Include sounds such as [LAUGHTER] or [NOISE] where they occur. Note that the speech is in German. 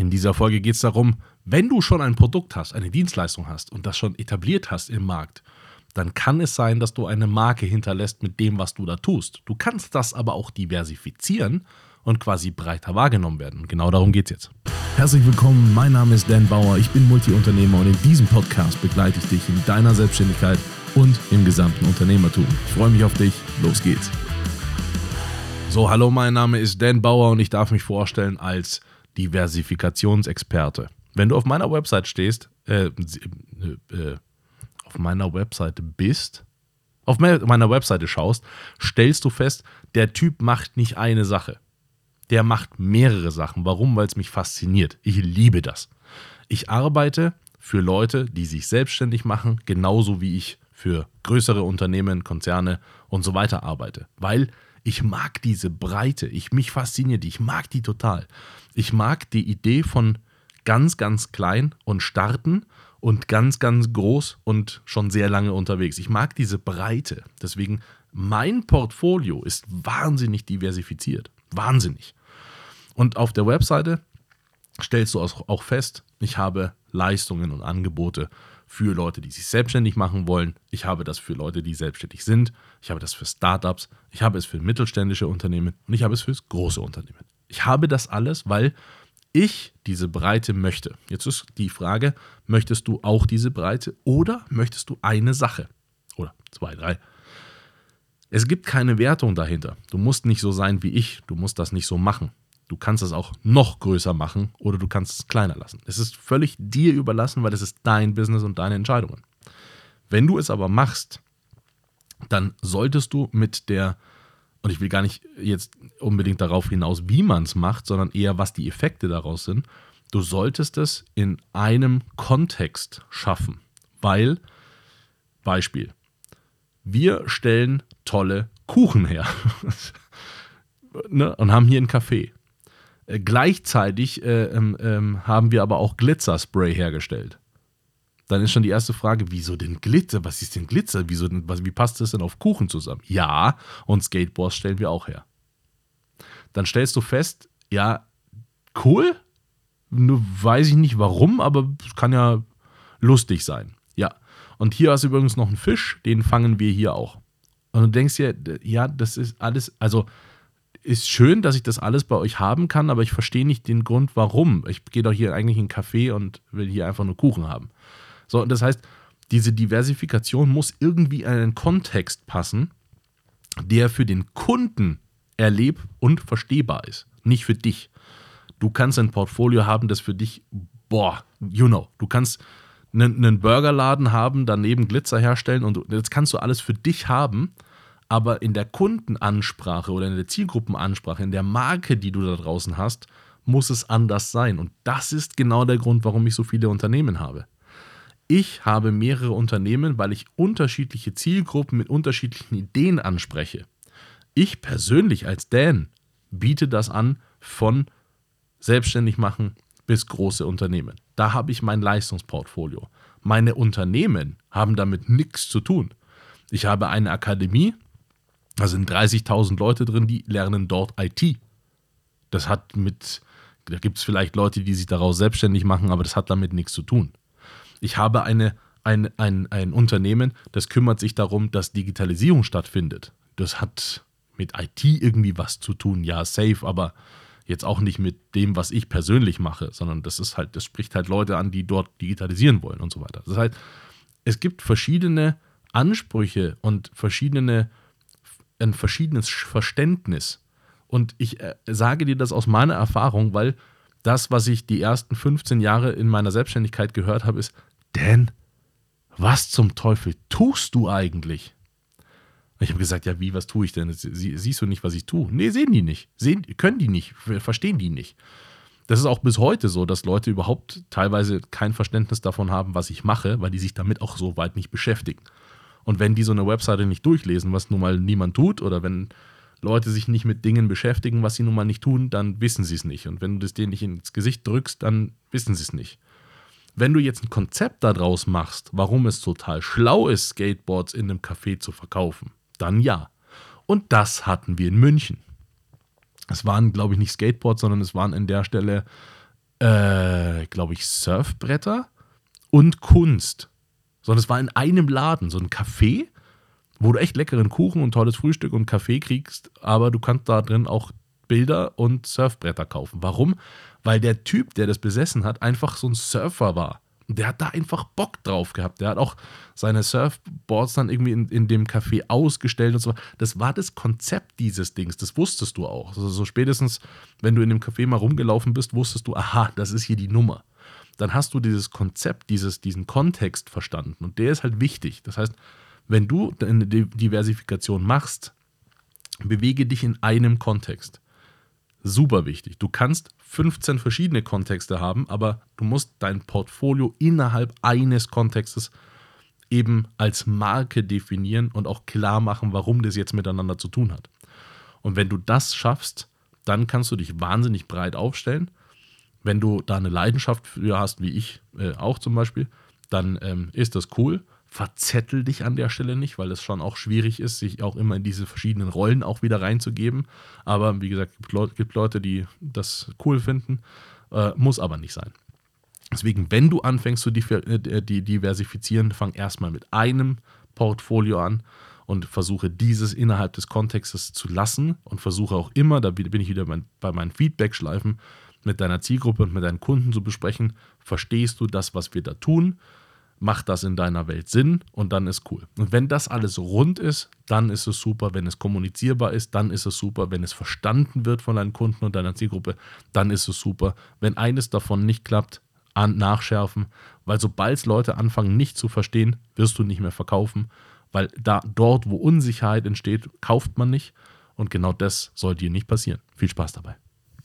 In dieser Folge geht es darum, wenn du schon ein Produkt hast, eine Dienstleistung hast und das schon etabliert hast im Markt, dann kann es sein, dass du eine Marke hinterlässt mit dem, was du da tust. Du kannst das aber auch diversifizieren und quasi breiter wahrgenommen werden. Und genau darum geht es jetzt. Herzlich willkommen, mein Name ist Dan Bauer, ich bin Multiunternehmer und in diesem Podcast begleite ich dich in deiner Selbstständigkeit und im gesamten Unternehmertum. Ich freue mich auf dich, los geht's. So, hallo, mein Name ist Dan Bauer und ich darf mich vorstellen als Diversifikationsexperte. Wenn du auf meiner Website stehst, äh, äh, äh, auf meiner Webseite bist, auf meiner Webseite schaust, stellst du fest, der Typ macht nicht eine Sache. Der macht mehrere Sachen. Warum? Weil es mich fasziniert. Ich liebe das. Ich arbeite für Leute, die sich selbstständig machen, genauso wie ich für größere Unternehmen, Konzerne und so weiter arbeite. Weil ich mag diese Breite, ich mich fasziniert, ich mag die total. Ich mag die Idee von ganz, ganz klein und starten und ganz, ganz groß und schon sehr lange unterwegs. Ich mag diese Breite. Deswegen, mein Portfolio ist wahnsinnig diversifiziert. Wahnsinnig. Und auf der Webseite stellst du auch fest, ich habe Leistungen und Angebote für Leute, die sich selbstständig machen wollen. Ich habe das für Leute, die selbstständig sind. Ich habe das für Startups. Ich habe es für mittelständische Unternehmen und ich habe es für große Unternehmen. Ich habe das alles, weil ich diese Breite möchte. Jetzt ist die Frage, möchtest du auch diese Breite oder möchtest du eine Sache? Oder zwei, drei. Es gibt keine Wertung dahinter. Du musst nicht so sein wie ich. Du musst das nicht so machen. Du kannst es auch noch größer machen oder du kannst es kleiner lassen. Es ist völlig dir überlassen, weil es ist dein Business und deine Entscheidungen. Wenn du es aber machst, dann solltest du mit der, und ich will gar nicht jetzt unbedingt darauf hinaus, wie man es macht, sondern eher, was die Effekte daraus sind, du solltest es in einem Kontext schaffen. Weil, Beispiel, wir stellen tolle Kuchen her [LAUGHS] ne, und haben hier einen Café. Äh, gleichzeitig äh, ähm, ähm, haben wir aber auch Glitzerspray hergestellt. Dann ist schon die erste Frage, wieso denn Glitzer? Was ist denn Glitzer? Wieso denn, was, wie passt das denn auf Kuchen zusammen? Ja, und Skateboards stellen wir auch her. Dann stellst du fest, ja, cool, nur weiß ich nicht warum, aber es kann ja lustig sein. Ja. Und hier hast du übrigens noch einen Fisch, den fangen wir hier auch. Und du denkst dir, ja, das ist alles, also ist schön, dass ich das alles bei euch haben kann, aber ich verstehe nicht den Grund, warum. Ich gehe doch hier eigentlich in einen Café und will hier einfach nur Kuchen haben. So, das heißt, diese Diversifikation muss irgendwie in einen Kontext passen, der für den Kunden erleb- und verstehbar ist, nicht für dich. Du kannst ein Portfolio haben, das für dich, boah, you know, du kannst einen, einen Burgerladen haben, daneben Glitzer herstellen und das kannst du alles für dich haben aber in der Kundenansprache oder in der Zielgruppenansprache, in der Marke, die du da draußen hast, muss es anders sein. Und das ist genau der Grund, warum ich so viele Unternehmen habe. Ich habe mehrere Unternehmen, weil ich unterschiedliche Zielgruppen mit unterschiedlichen Ideen anspreche. Ich persönlich als Dan biete das an von selbstständig machen bis große Unternehmen. Da habe ich mein Leistungsportfolio. Meine Unternehmen haben damit nichts zu tun. Ich habe eine Akademie, da sind 30.000 Leute drin, die lernen dort IT. Das hat mit, da gibt es vielleicht Leute, die sich daraus selbstständig machen, aber das hat damit nichts zu tun. Ich habe eine, ein, ein, ein Unternehmen, das kümmert sich darum, dass Digitalisierung stattfindet. Das hat mit IT irgendwie was zu tun, ja, safe, aber jetzt auch nicht mit dem, was ich persönlich mache, sondern das ist halt, das spricht halt Leute an, die dort digitalisieren wollen und so weiter. Das heißt, es gibt verschiedene Ansprüche und verschiedene ein verschiedenes Verständnis. Und ich äh, sage dir das aus meiner Erfahrung, weil das, was ich die ersten 15 Jahre in meiner Selbstständigkeit gehört habe, ist, Dan, was zum Teufel tust du eigentlich? Ich habe gesagt, ja, wie, was tue ich denn? Sie, siehst du nicht, was ich tue? Nee, sehen die nicht. Sehen, können die nicht, verstehen die nicht. Das ist auch bis heute so, dass Leute überhaupt teilweise kein Verständnis davon haben, was ich mache, weil die sich damit auch so weit nicht beschäftigen. Und wenn die so eine Webseite nicht durchlesen, was nun mal niemand tut, oder wenn Leute sich nicht mit Dingen beschäftigen, was sie nun mal nicht tun, dann wissen sie es nicht. Und wenn du das denen nicht ins Gesicht drückst, dann wissen sie es nicht. Wenn du jetzt ein Konzept daraus machst, warum es total schlau ist, Skateboards in einem Café zu verkaufen, dann ja. Und das hatten wir in München. Es waren, glaube ich, nicht Skateboards, sondern es waren an der Stelle äh, glaube ich, Surfbretter und Kunst. Sondern es war in einem Laden, so ein Café, wo du echt leckeren Kuchen und tolles Frühstück und Kaffee kriegst, aber du kannst da drin auch Bilder und Surfbretter kaufen. Warum? Weil der Typ, der das besessen hat, einfach so ein Surfer war. Der hat da einfach Bock drauf gehabt. Der hat auch seine Surfboards dann irgendwie in, in dem Café ausgestellt und so. Das war das Konzept dieses Dings. Das wusstest du auch. Also so spätestens, wenn du in dem Café mal rumgelaufen bist, wusstest du, aha, das ist hier die Nummer. Dann hast du dieses Konzept, dieses, diesen Kontext verstanden. Und der ist halt wichtig. Das heißt, wenn du eine Diversifikation machst, bewege dich in einem Kontext. Super wichtig. Du kannst 15 verschiedene Kontexte haben, aber du musst dein Portfolio innerhalb eines Kontextes eben als Marke definieren und auch klar machen, warum das jetzt miteinander zu tun hat. Und wenn du das schaffst, dann kannst du dich wahnsinnig breit aufstellen. Wenn du da eine Leidenschaft für hast, wie ich äh, auch zum Beispiel, dann ähm, ist das cool verzettel dich an der Stelle nicht, weil es schon auch schwierig ist, sich auch immer in diese verschiedenen Rollen auch wieder reinzugeben. Aber wie gesagt, es gibt Leute, die das cool finden, äh, muss aber nicht sein. Deswegen, wenn du anfängst zu äh, diversifizieren, fang erstmal mit einem Portfolio an und versuche dieses innerhalb des Kontextes zu lassen und versuche auch immer, da bin ich wieder bei meinen Feedback-Schleifen, mit deiner Zielgruppe und mit deinen Kunden zu besprechen, verstehst du das, was wir da tun? macht das in deiner Welt Sinn und dann ist cool. Und wenn das alles rund ist, dann ist es super. Wenn es kommunizierbar ist, dann ist es super. Wenn es verstanden wird von deinen Kunden und deiner Zielgruppe, dann ist es super. Wenn eines davon nicht klappt, an, nachschärfen, weil sobald Leute anfangen nicht zu verstehen, wirst du nicht mehr verkaufen, weil da dort, wo Unsicherheit entsteht, kauft man nicht und genau das soll dir nicht passieren. Viel Spaß dabei.